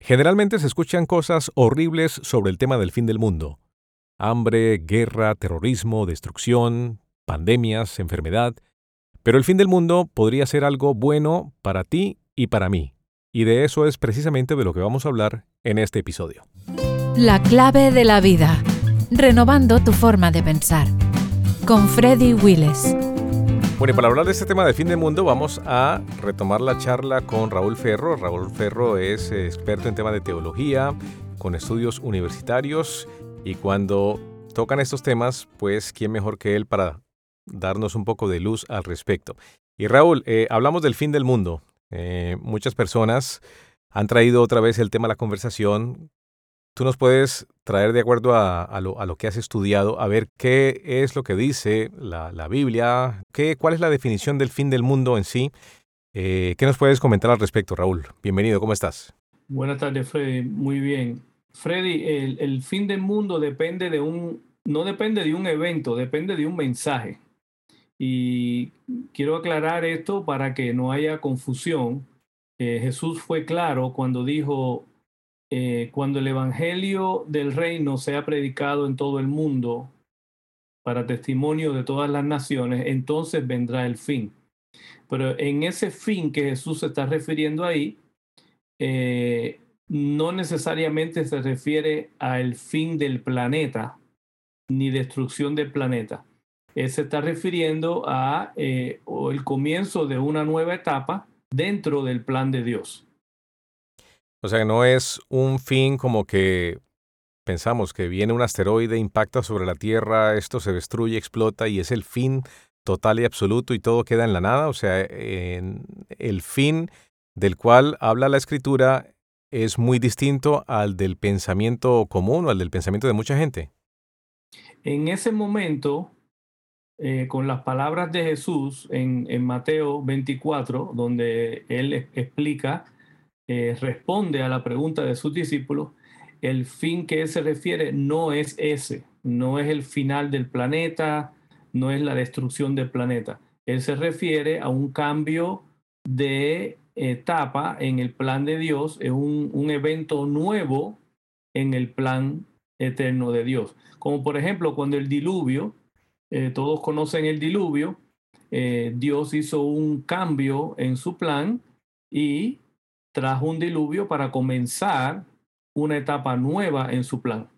Generalmente se escuchan cosas horribles sobre el tema del fin del mundo. Hambre, guerra, terrorismo, destrucción, pandemias, enfermedad. Pero el fin del mundo podría ser algo bueno para ti y para mí. Y de eso es precisamente de lo que vamos a hablar en este episodio. La clave de la vida. Renovando tu forma de pensar. Con Freddy Willis. Bueno, para hablar de este tema del fin del mundo, vamos a retomar la charla con Raúl Ferro. Raúl Ferro es eh, experto en temas de teología, con estudios universitarios, y cuando tocan estos temas, pues, ¿quién mejor que él para darnos un poco de luz al respecto? Y Raúl, eh, hablamos del fin del mundo. Eh, muchas personas han traído otra vez el tema a la conversación tú nos puedes traer de acuerdo a, lo, que has estudiado, a ver qué es lo que dice la, Biblia, qué, cuál es la definición del fin del mundo en sí. Eh, ¿Qué nos puedes comentar al respecto, Raúl? Bienvenido, ¿cómo estás? Buenas tardes, Freddy. Muy bien. Freddy, el, el fin del mundo depende de un, no depende de un evento, depende de un mensaje. Y quiero aclarar esto para que no haya confusión. Eh, Jesús fue claro cuando dijo, eh, cuando el Evangelio del Reino sea predicado en todo el mundo para testimonio de todas las naciones, entonces vendrá el fin. Pero en ese fin que Jesús se está refiriendo ahí, eh, no necesariamente se refiere al fin del planeta ni destrucción del planeta. Él se está refiriendo a eh, el comienzo de una nueva etapa dentro del plan de Dios. O sea, no es un fin como que pensamos que viene un asteroide, impacta sobre la Tierra, esto se destruye, explota y es el fin total y absoluto y todo queda en la nada. O sea, el fin del cual habla la escritura es muy distinto al del pensamiento común o al del pensamiento de mucha gente. En ese momento, eh, con las palabras de Jesús en, en Mateo 24, donde él explica eh, responde a la pregunta de sus discípulos, el fin que él se refiere no es ese, no es el final del planeta, no es la destrucción del planeta. Él se refiere a un cambio de etapa en el plan de Dios, es un, evento nuevo en el plan eterno de Dios. Como por ejemplo cuando el diluvio, eh, todos conocen el diluvio, eh, Dios hizo un cambio en su plan y trajo un diluvio para comenzar una etapa nueva en su plan.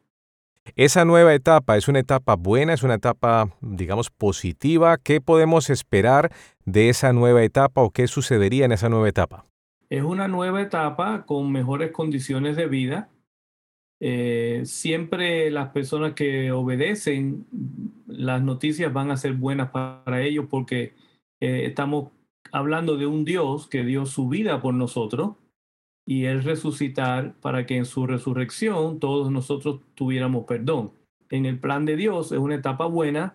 Esa nueva etapa es una etapa buena, es una etapa, digamos, positiva. ¿Qué podemos esperar de esa nueva etapa o qué sucedería en esa nueva etapa? Es una nueva etapa con mejores condiciones de vida. Eh, siempre las personas que obedecen las noticias van a ser buenas para ellos porque eh, estamos hablando de un Dios que dio su vida por nosotros y Él resucitar para que en su resurrección todos nosotros tuviéramos perdón. En el plan de Dios es una etapa buena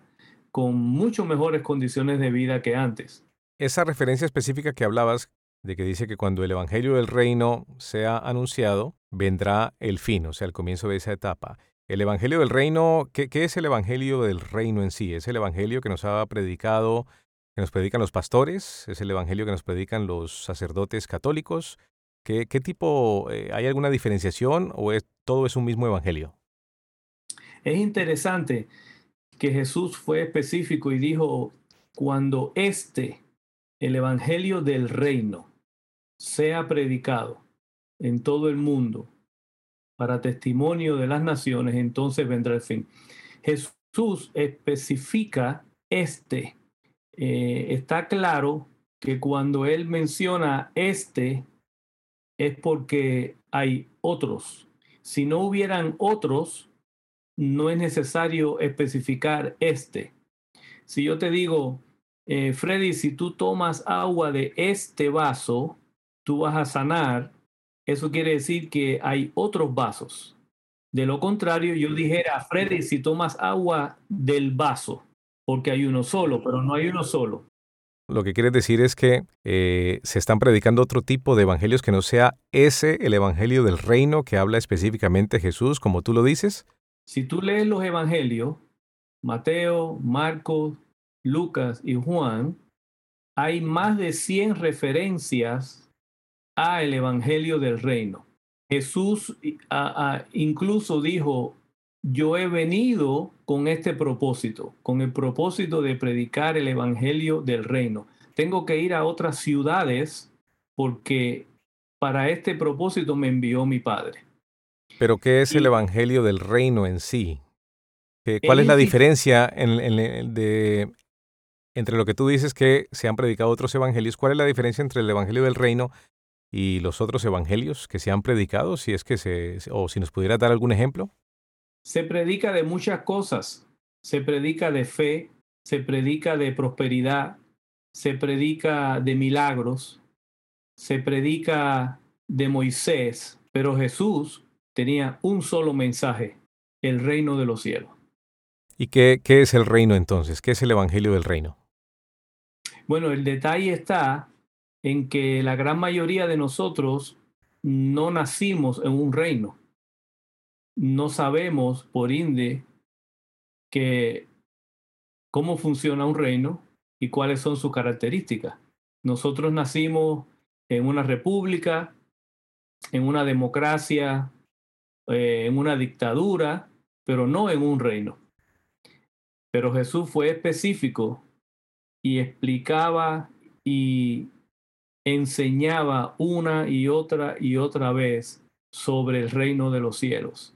con mucho mejores condiciones de vida que antes. Esa referencia específica que hablabas, de que dice que cuando el Evangelio del Reino sea anunciado, vendrá el fin, o sea, el comienzo de esa etapa. El Evangelio del Reino, ¿qué, ¿qué, es el Evangelio del Reino en sí? ¿Es el Evangelio que nos ha predicado, que nos predican los pastores? ¿Es el Evangelio que nos predican los sacerdotes católicos? ¿Qué, tipo, eh, hay alguna diferenciación o es, todo es un mismo evangelio? Es interesante que Jesús fue específico y dijo, cuando este, el evangelio del reino, sea predicado en todo el mundo para testimonio de las naciones, entonces vendrá el fin. Jesús especifica este. Eh, está claro que cuando él menciona este, es porque hay otros. Si no hubieran otros, no es necesario especificar este. Si yo te digo, eh, Freddy, si tú tomas agua de este vaso, tú vas a sanar, eso quiere decir que hay otros vasos. De lo contrario, yo dijera, Freddy, si tomas agua del vaso, porque hay uno solo, pero no hay uno solo. Lo que quieres decir es que eh, se están predicando otro tipo de evangelios que no sea ese, el evangelio del reino que habla específicamente Jesús, como tú lo dices. Si tú lees los evangelios, Mateo, Marcos, Lucas y Juan, hay más de 100 referencias a el evangelio del reino. Jesús incluso dijo, yo he venido con este propósito, con el propósito de predicar el Evangelio del reino. Tengo que ir a otras ciudades porque para este propósito me envió mi Padre. Pero ¿qué es el Evangelio del reino en sí? ¿Cuál es la diferencia entre lo que tú dices que se han predicado otros evangelios? ¿Cuál es la diferencia entre el Evangelio del reino y los otros evangelios que se han predicado? Si es que se, o si nos pudiera dar algún ejemplo. Se predica de muchas cosas. Se predica de fe, se predica de prosperidad, se predica de milagros, se predica de Moisés, pero Jesús tenía un solo mensaje, el reino de los cielos. ¿Y qué, qué es el reino entonces? ¿Qué es el Evangelio del reino? Bueno, el detalle está en que la gran mayoría de nosotros no nacimos en un reino. No sabemos, por inde, que cómo funciona un reino y cuáles son sus características. Nosotros nacimos en una república, en una democracia, eh, en una dictadura, pero no en un reino. Pero Jesús fue específico y explicaba y enseñaba una y otra y otra vez sobre el reino de los cielos.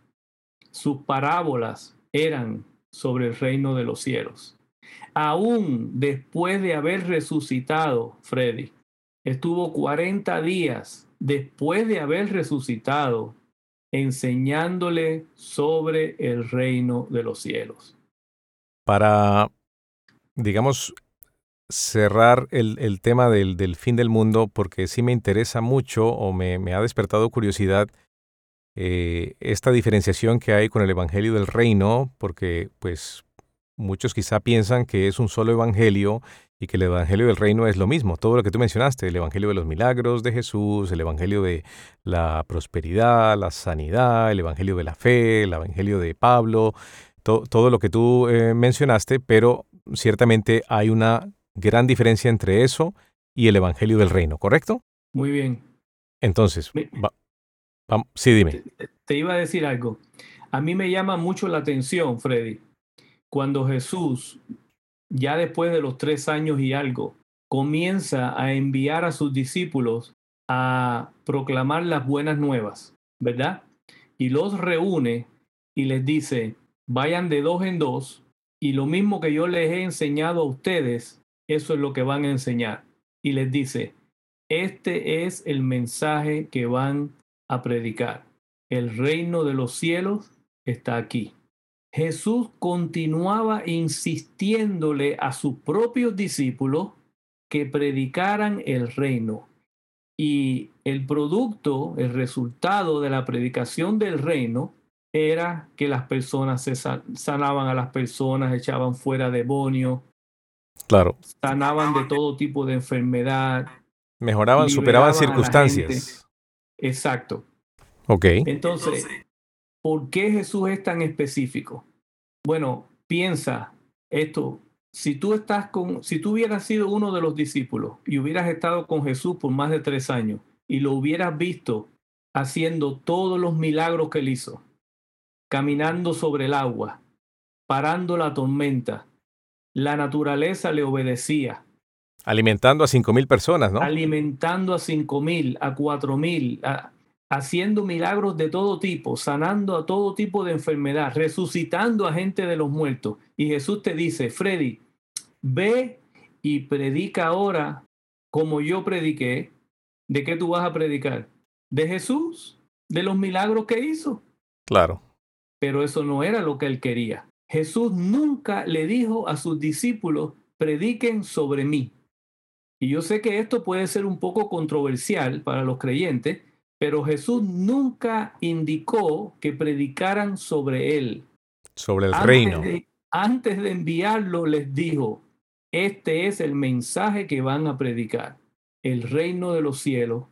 Sus parábolas eran sobre el reino de los cielos. Aún después de haber resucitado, Freddy, estuvo 40 días después de haber resucitado enseñándole sobre el reino de los cielos. Para, digamos, cerrar el, tema del, fin del mundo, porque sí me interesa mucho o me, ha despertado curiosidad eh, esta diferenciación que hay con el Evangelio del Reino, porque pues muchos quizá piensan que es un solo Evangelio y que el Evangelio del Reino es lo mismo, todo lo que tú mencionaste, el Evangelio de los milagros de Jesús, el Evangelio de la prosperidad, la sanidad, el Evangelio de la fe, el Evangelio de Pablo, todo lo que tú eh, mencionaste, pero ciertamente hay una gran diferencia entre eso y el Evangelio del Reino, ¿correcto? Muy bien. Entonces, sí, dime. te iba a decir algo. A mí me llama mucho la atención, Freddy, cuando Jesús ya después de los tres años y algo, comienza a enviar a sus discípulos a proclamar las buenas nuevas, ¿verdad? Y los reúne y les dice, vayan de dos en dos y lo mismo que yo les he enseñado a ustedes, eso es lo que van a enseñar. Y les dice, este es el mensaje que van a predicar. El reino de los cielos está aquí. Jesús continuaba insistiéndole a sus propios discípulos que predicaran el reino. Y el producto, el resultado de la predicación del reino era que las personas se sanaban a las personas, echaban fuera demonios. Claro. Sanaban de todo tipo de enfermedad. Mejoraban, superaban circunstancias. Exacto. Ok. Entonces, ¿Por qué Jesús es tan específico? Bueno, piensa esto. Si tú estás con, si tú hubieras sido uno de los discípulos y hubieras estado con Jesús por más de tres años y lo hubieras visto haciendo todos los milagros que él hizo, caminando sobre el agua, parando la tormenta, la naturaleza le obedecía. Alimentando a cinco mil personas, ¿no? Alimentando a cinco mil, a cuatro mil, a, haciendo milagros de todo tipo, sanando a todo tipo de enfermedad, resucitando a gente de los muertos. Y Jesús te dice, Freddy, ve y predica ahora como yo prediqué. ¿De qué tú vas a predicar? De Jesús, de los milagros que hizo. Claro. Pero eso no era lo que él quería. Jesús nunca le dijo a sus discípulos, prediquen sobre mí. Y yo sé que esto puede ser un poco controversial para los creyentes, pero Jesús nunca indicó que predicaran sobre él. Sobre el reino. antes de enviarlo les dijo, este es el mensaje que van a predicar. El reino de los cielos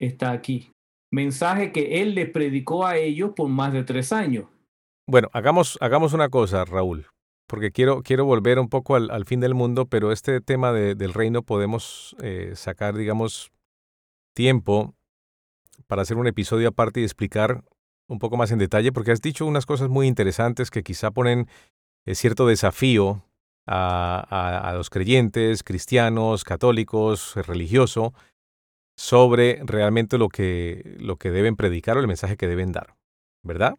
está aquí. Mensaje que él les predicó a ellos por más de tres años. Bueno, hagamos, hagamos una cosa, Raúl, porque quiero, quiero volver un poco al, fin del mundo, pero este tema del reino podemos eh, sacar, digamos, tiempo para hacer un episodio aparte y explicar un poco más en detalle, porque has dicho unas cosas muy interesantes que quizá ponen eh, cierto desafío a, los creyentes, cristianos, católicos, religiosos, sobre realmente lo que, lo que deben predicar o el mensaje que deben dar, ¿verdad?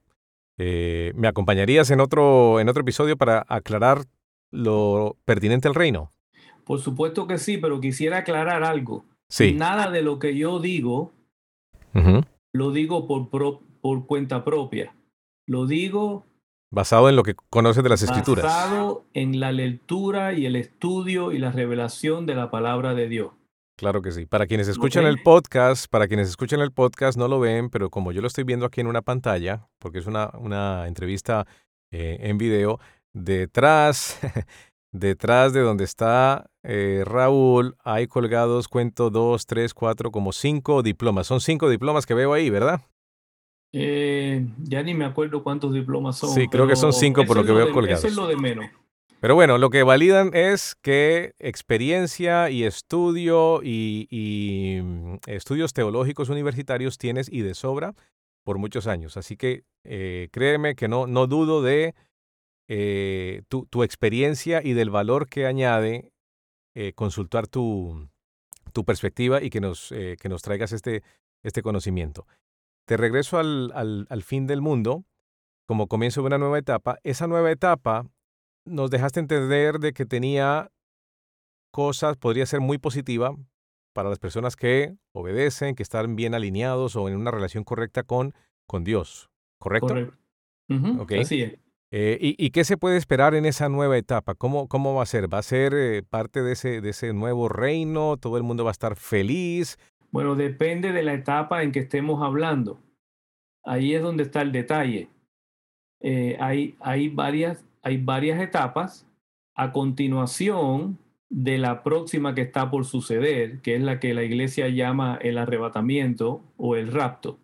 Eh, ¿Me acompañarías en otro, en otro episodio para aclarar lo pertinente al reino? Por supuesto que sí, pero quisiera aclarar algo. Sí. Nada de lo que yo digo lo digo por, por cuenta propia. Lo digo basado en lo que conoces de las escrituras. Basado en la lectura y el estudio y la revelación de la palabra de Dios. Claro que sí. Para quienes escuchan el podcast, para quienes escuchan el podcast no lo ven, pero como yo lo estoy viendo aquí en una pantalla, porque es una, una entrevista eh, en video, detrás Detrás de donde está eh, Raúl hay colgados, cuento, dos, tres, cuatro, como cinco diplomas. Son cinco diplomas que veo ahí, ¿verdad? Eh, ya ni me acuerdo cuántos diplomas son. Sí, creo que son cinco por lo que veo colgados. Es lo de menos. Pero bueno, lo que validan es que experiencia y estudio y, mm, estudios teológicos universitarios tienes y de sobra por muchos años. Así que eh, créeme que no, no dudo de eh, tu, tu, experiencia y del valor que añade eh, consultar tu, tu, perspectiva y que nos, eh, que nos traigas este, este conocimiento. Te regreso al, al, al fin del mundo como comienzo de una nueva etapa. Esa nueva etapa nos dejaste entender de que tenía cosas, podría ser muy positiva para las personas que obedecen, que están bien alineados o en una relación correcta con, con Dios. ¿Correcto? Correcto. Así es. Eh, y, qué se puede esperar en esa nueva etapa? ¿Cómo, cómo va a ser? ¿Va a ser eh, parte de ese, de ese nuevo reino? ¿Todo el mundo va a estar feliz? Bueno, depende de la etapa en que estemos hablando. Ahí es donde está el detalle. Eh, hay, hay, varias, hay varias etapas. A continuación de la próxima que está por suceder, que es la que la iglesia llama el arrebatamiento o el rapto.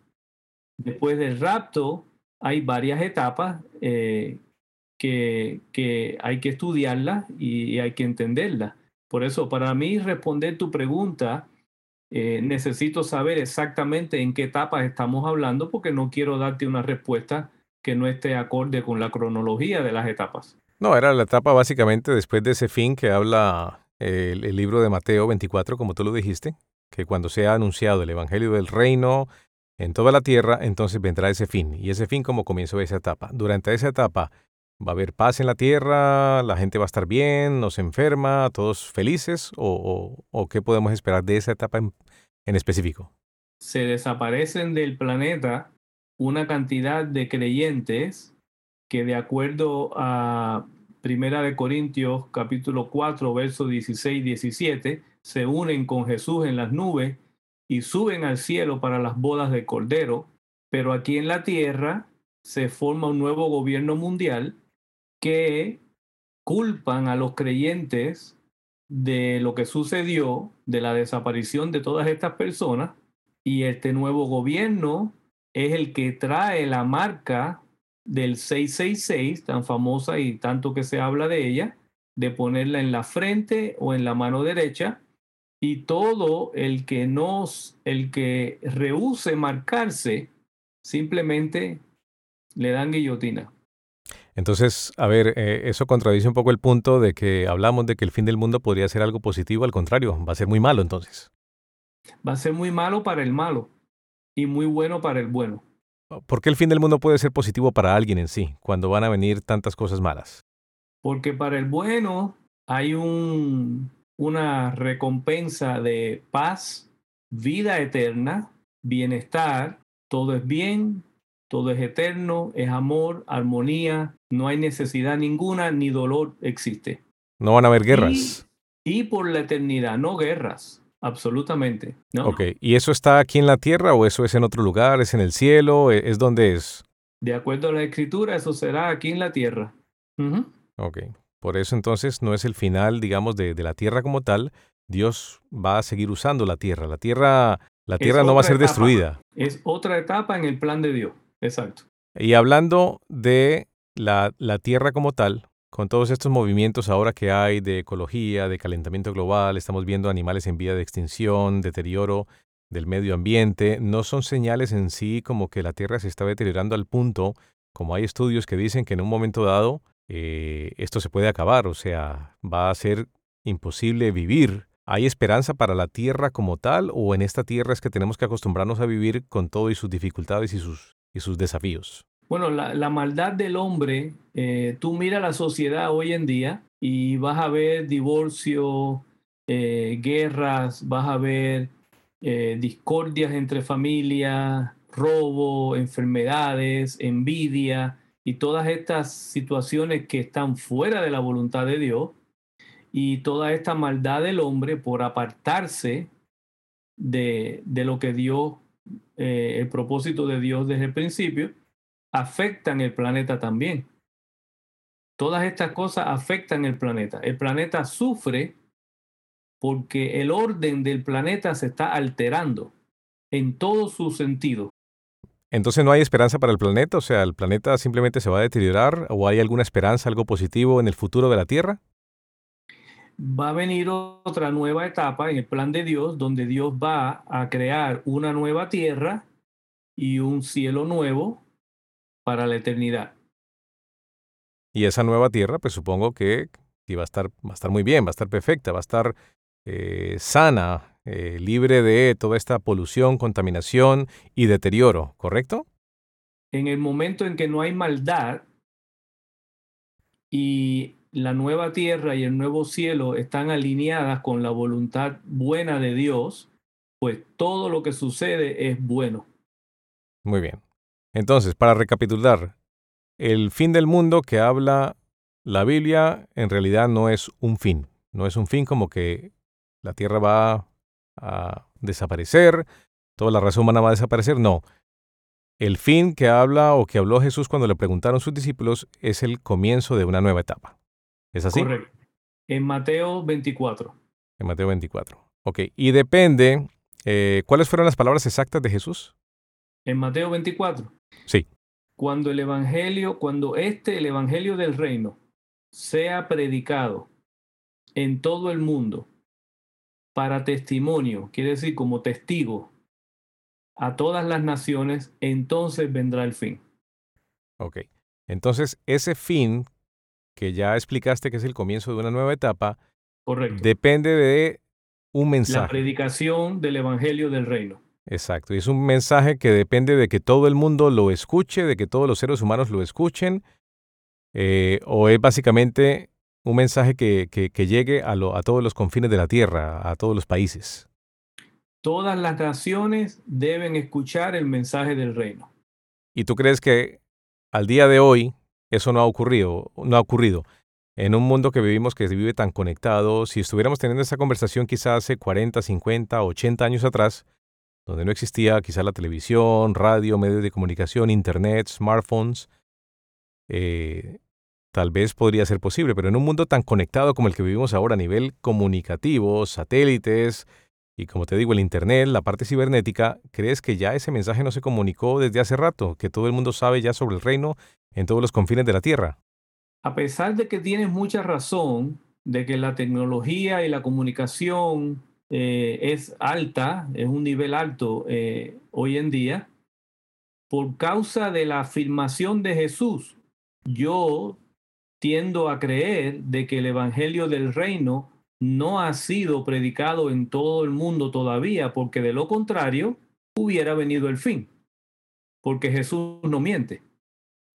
Después del rapto hay varias etapas eh, que, hay que estudiarlas y, hay que entenderlas. Por eso, para mí responder tu pregunta, eh, necesito saber exactamente en qué etapas estamos hablando porque no quiero darte una respuesta que no esté acorde con la cronología de las etapas. No, era la etapa básicamente después de ese fin que habla el, el libro de Mateo 24, como tú lo dijiste, que cuando sea anunciado el Evangelio del Reino, en toda la tierra, entonces vendrá ese fin. Y ese fin como comenzó esa etapa. Durante esa etapa va a haber paz en la tierra, la gente va a estar bien, no se enferma, todos felices, o, o, qué podemos esperar de esa etapa en, en específico. Se desaparecen del planeta una cantidad de creyentes que de acuerdo a Primera de Corintios capítulo 4 versos 16 y 17 se unen con Jesús en las nubes y suben al cielo para las bodas del Cordero, pero aquí en la tierra se forma un nuevo gobierno mundial que culpan a los creyentes de lo que sucedió, de la desaparición de todas estas personas, y este nuevo gobierno es el que trae la marca del 666, tan famosa y tanto que se habla de ella, de ponerla en la frente o en la mano derecha, y todo el que nos, el que rehúse marcarse, simplemente le dan guillotina. Entonces, a ver, eh, eso contradice un poco el punto de que hablamos de que el fin del mundo podría ser algo positivo, al contrario, va a ser muy malo entonces. Va a ser muy malo para el malo y muy bueno para el bueno. ¿Por qué el fin del mundo puede ser positivo para alguien en sí, cuando van a venir tantas cosas malas? Porque para el bueno hay un, una recompensa de paz, vida eterna, bienestar, todo es bien, todo es eterno, es amor, armonía, no hay necesidad ninguna ni dolor existe. No van a haber guerras. Y, por la eternidad, no guerras, absolutamente. ¿no? Ok, ¿y eso está aquí en la tierra o eso es en otro lugar, es en el cielo, e, es donde es? De acuerdo a la escritura, eso será aquí en la tierra. Ok, por eso entonces no es el final, digamos, de, la tierra como tal. Dios va a seguir usando la tierra. La tierra, la tierra no va a ser destruida. Es otra etapa en el plan de Dios. Exacto. Y hablando de la, la tierra como tal, con todos estos movimientos ahora que hay de ecología, de calentamiento global, estamos viendo animales en vía de extinción, deterioro, del medio ambiente, no son señales en sí como que la Tierra se está deteriorando al punto, como hay estudios que dicen que en un momento dado eh, esto se puede acabar, o sea, va a ser imposible vivir. ¿Hay esperanza para la Tierra como tal o en esta Tierra es que tenemos que acostumbrarnos a vivir con todo y sus dificultades y sus, y sus desafíos? Bueno, la, maldad del hombre, eh, tú mira la sociedad hoy en día y vas a ver divorcio, eh, guerras, vas a ver eh, discordias entre familias, robo, enfermedades, envidia y todas estas situaciones que están fuera de la voluntad de Dios. Y toda esta maldad del hombre por apartarse de, de lo que Dios, el propósito de Dios desde el principio, afectan el planeta también. Todas estas cosas afectan el planeta. El planeta sufre porque el orden del planeta se está alterando en todo su sentido. Entonces no hay esperanza para el planeta, o sea, el planeta simplemente se va a deteriorar o hay alguna esperanza, algo positivo en el futuro de la Tierra? Va a venir otra nueva etapa en el plan de Dios donde Dios va a crear una nueva Tierra y un cielo nuevo para la eternidad. Y esa nueva tierra, pues supongo que, va, a estar, va a estar muy bien, va a estar perfecta, va a estar eh, sana, eh, libre de toda esta polución, contaminación y deterioro, ¿correcto? En el momento en que no hay maldad y la nueva tierra y el nuevo cielo están alineadas con la voluntad buena de Dios, pues todo lo que sucede es bueno. Muy bien. Entonces, para recapitular, el fin del mundo que habla la Biblia en realidad no es un fin, no es un fin como que la Tierra va a desaparecer, toda la raza humana va a desaparecer, no. El fin que habla o que habló Jesús cuando le preguntaron sus discípulos es el comienzo de una nueva etapa. ¿Es así? Correcto. En Mateo 24. En Mateo 24. Ok. Y depende, eh, ¿cuáles fueron las palabras exactas de Jesús? En Mateo 24. Sí. Cuando el Evangelio, cuando este, el Evangelio del reino, sea predicado en todo el mundo para testimonio, quiere decir como testigo a todas las naciones, entonces vendrá el fin. Ok. Entonces, ese fin que ya explicaste que es el comienzo de una nueva etapa, Correcto. depende de un mensaje. La predicación del Evangelio del Reino. Exacto, y es un mensaje que depende de que todo el mundo lo escuche, de que todos los seres humanos lo escuchen, eh, o es básicamente un mensaje que, que, llegue a, a todos los confines de la tierra, a todos los países. Todas las naciones deben escuchar el mensaje del reino. ¿Y tú crees que al día de hoy eso no ha ocurrido? No ha ocurrido. En un mundo que vivimos que se vive tan conectado, si estuviéramos teniendo esta conversación quizás hace 40, 50, 80 años atrás, donde no existía quizá la televisión, radio, medios de comunicación, internet, smartphones, eh, tal vez podría ser posible, pero en un mundo tan conectado como el que vivimos ahora a nivel comunicativo, satélites y como te digo, el Internet, la parte cibernética, ¿crees que ya ese mensaje no se comunicó desde hace rato, que todo el mundo sabe ya sobre el reino en todos los confines de la Tierra? A pesar de que tienes mucha razón de que la tecnología y la comunicación eh, es alta, es un nivel alto eh, hoy en día, por causa de la afirmación de Jesús, yo tiendo a creer de que el Evangelio del Reino no ha sido predicado en todo el mundo todavía, porque de lo contrario hubiera venido el fin, porque Jesús no miente.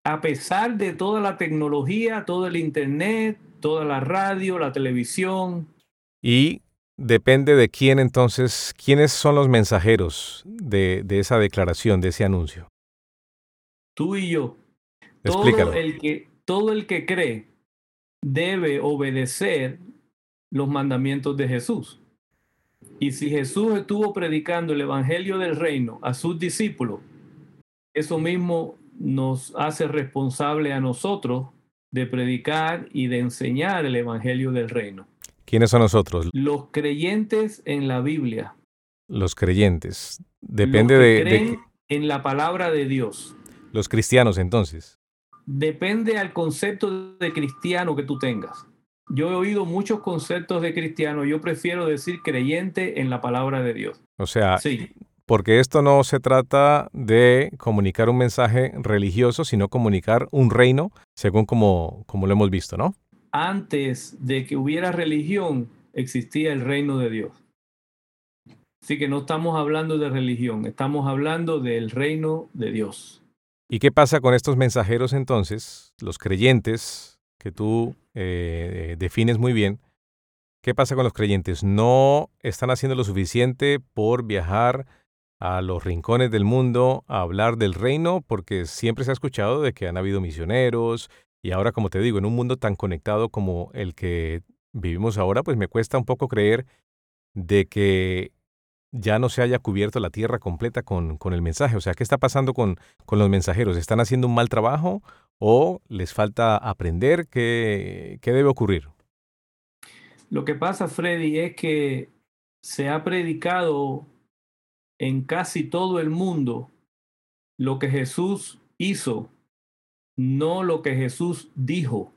A pesar de toda la tecnología, todo el Internet, toda la radio, la televisión. Y Depende de quién entonces, quiénes son los mensajeros de, de esa declaración, de ese anuncio. Tú y yo. Todo el, que, todo el que cree debe obedecer los mandamientos de Jesús. Y si Jesús estuvo predicando el Evangelio del Reino a sus discípulos, eso mismo nos hace responsable a nosotros de predicar y de enseñar el Evangelio del Reino. ¿Quiénes son nosotros? Los creyentes en la Biblia. Los creyentes. Depende de, creen En la palabra de Dios. Los cristianos, entonces. Depende al concepto de cristiano que tú tengas. yo he oído muchos conceptos de cristiano, yo prefiero decir creyente en la palabra de Dios. O sea, sí. porque esto no se trata de comunicar un mensaje religioso, sino comunicar un reino, según como, como lo hemos visto, ¿no? Antes de que hubiera religión, existía el reino de Dios. Así que no estamos hablando de religión, estamos hablando del reino de Dios. ¿Y qué pasa con estos mensajeros entonces, los creyentes que tú eh, defines muy bien? ¿Qué pasa con los creyentes? ¿No están haciendo lo suficiente por viajar a los rincones del mundo a hablar del reino? Porque siempre se ha escuchado de que han habido misioneros y ahora, como te digo, en un mundo tan conectado como el que vivimos ahora, pues me cuesta un poco creer de que ya no se haya cubierto la tierra completa con, con el mensaje. O sea, ¿qué está pasando con, con, los mensajeros? ¿Están haciendo un mal trabajo o les falta aprender? ¿Qué, ¿Qué debe ocurrir? Lo que pasa, Freddy, es que se ha predicado en casi todo el mundo lo que Jesús hizo, no lo que Jesús dijo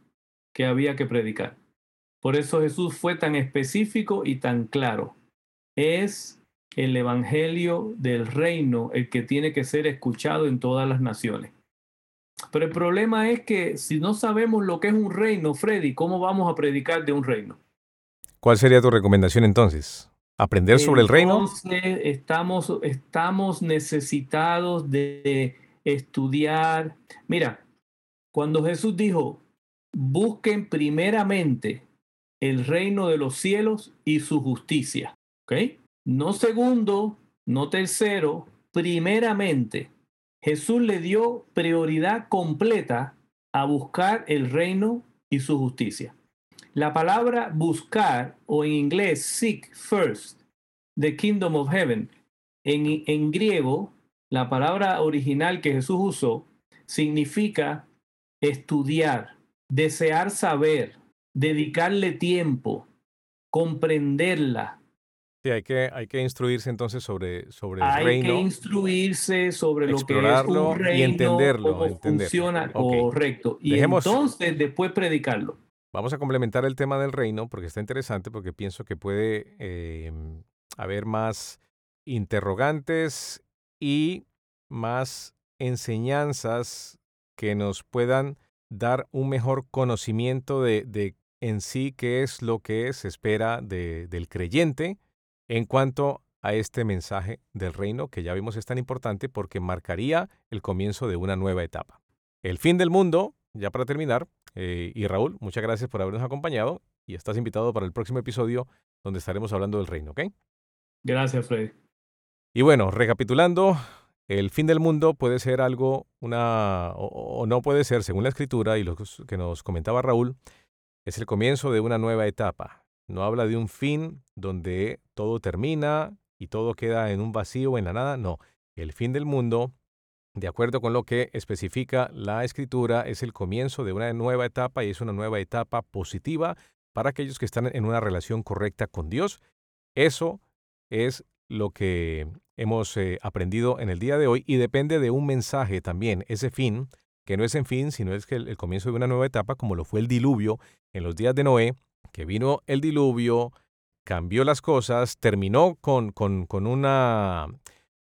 que había que predicar. Por eso Jesús fue tan específico y tan claro. Es el Evangelio del reino el que tiene que ser escuchado en todas las naciones. Pero el problema es que si no sabemos lo que es un reino, Freddy, ¿cómo vamos a predicar de un reino? ¿Cuál sería tu recomendación entonces? ¿Aprender sobre el reino? Estamos, estamos necesitados de estudiar. Mira, cuando Jesús dijo, busquen primeramente el reino de los cielos y su justicia, ¿ok? No segundo, no tercero, primeramente, Jesús le dio prioridad completa a buscar el reino y su justicia. La palabra buscar, o en inglés seek first, the kingdom of heaven, en, en griego, la palabra original que Jesús usó significa estudiar, desear saber, dedicarle tiempo, comprenderla, Sí, hay que, hay que instruirse entonces sobre, sobre el reino. Hay que instruirse sobre lo que es un reino, y entenderlo. Cómo funciona correcto. Y entonces después predicarlo. Vamos a complementar el tema del reino porque está interesante, porque pienso que puede em, haber más interrogantes y más enseñanzas que nos puedan dar un mejor conocimiento de, de en sí qué es lo que se espera de, del creyente en cuanto a este mensaje del reino que ya vimos es tan importante porque marcaría el comienzo de una nueva etapa. El fin del mundo, ya para terminar, eh, y Raúl, muchas gracias por habernos acompañado y estás invitado para el próximo episodio donde estaremos hablando del reino, ¿ok? Gracias, Freddy. Y bueno, recapitulando, el fin del mundo puede ser algo, una, o, o no puede ser, según la escritura y lo que nos comentaba Raúl, es el comienzo de una nueva etapa, no habla de un fin donde todo termina y todo queda en un vacío, en la nada. No, el fin del mundo, de acuerdo con lo que especifica la escritura, es el comienzo de una nueva etapa y es una nueva etapa positiva para aquellos que están en una relación correcta con Dios. Eso es lo que hemos eh, aprendido en el día de hoy y depende de un mensaje también, ese fin, que no es en fin, sino es que el comienzo de una nueva etapa, como lo fue el diluvio en los días de Noé, que vino el diluvio, cambió las cosas, terminó con, con, con, una,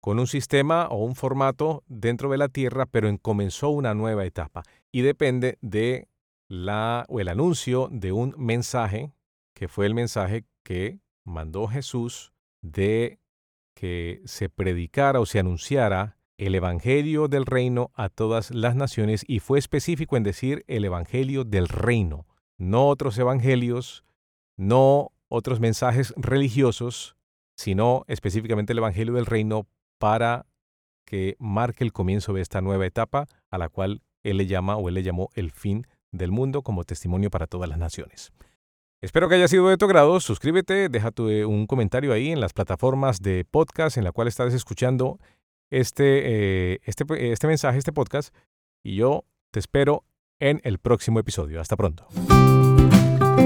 con un sistema o un formato dentro de la Tierra, pero comenzó una nueva etapa. Y depende de la, o el anuncio de un mensaje, que fue el mensaje que mandó Jesús de que se predicara o se anunciara el Evangelio del reino a todas las naciones y fue específico en decir el Evangelio del reino no otros evangelios, no otros mensajes religiosos, sino específicamente el Evangelio del Reino para que marque el comienzo de esta nueva etapa a la cual él le llama o él le llamó el fin del mundo como testimonio para todas las naciones. Espero que haya sido de tu agrado. Suscríbete, déjate eh, un comentario ahí en las plataformas de podcast en la cual estás escuchando este, eh, este, este mensaje, este podcast. Y yo te espero en el próximo episodio. Hasta pronto.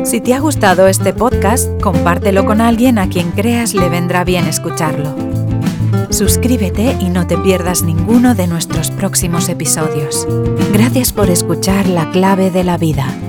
Si te ha gustado este podcast, compártelo con alguien a quien creas le vendrá bien escucharlo. Suscríbete y no te pierdas ninguno de nuestros próximos episodios. Gracias por escuchar La Clave de la Vida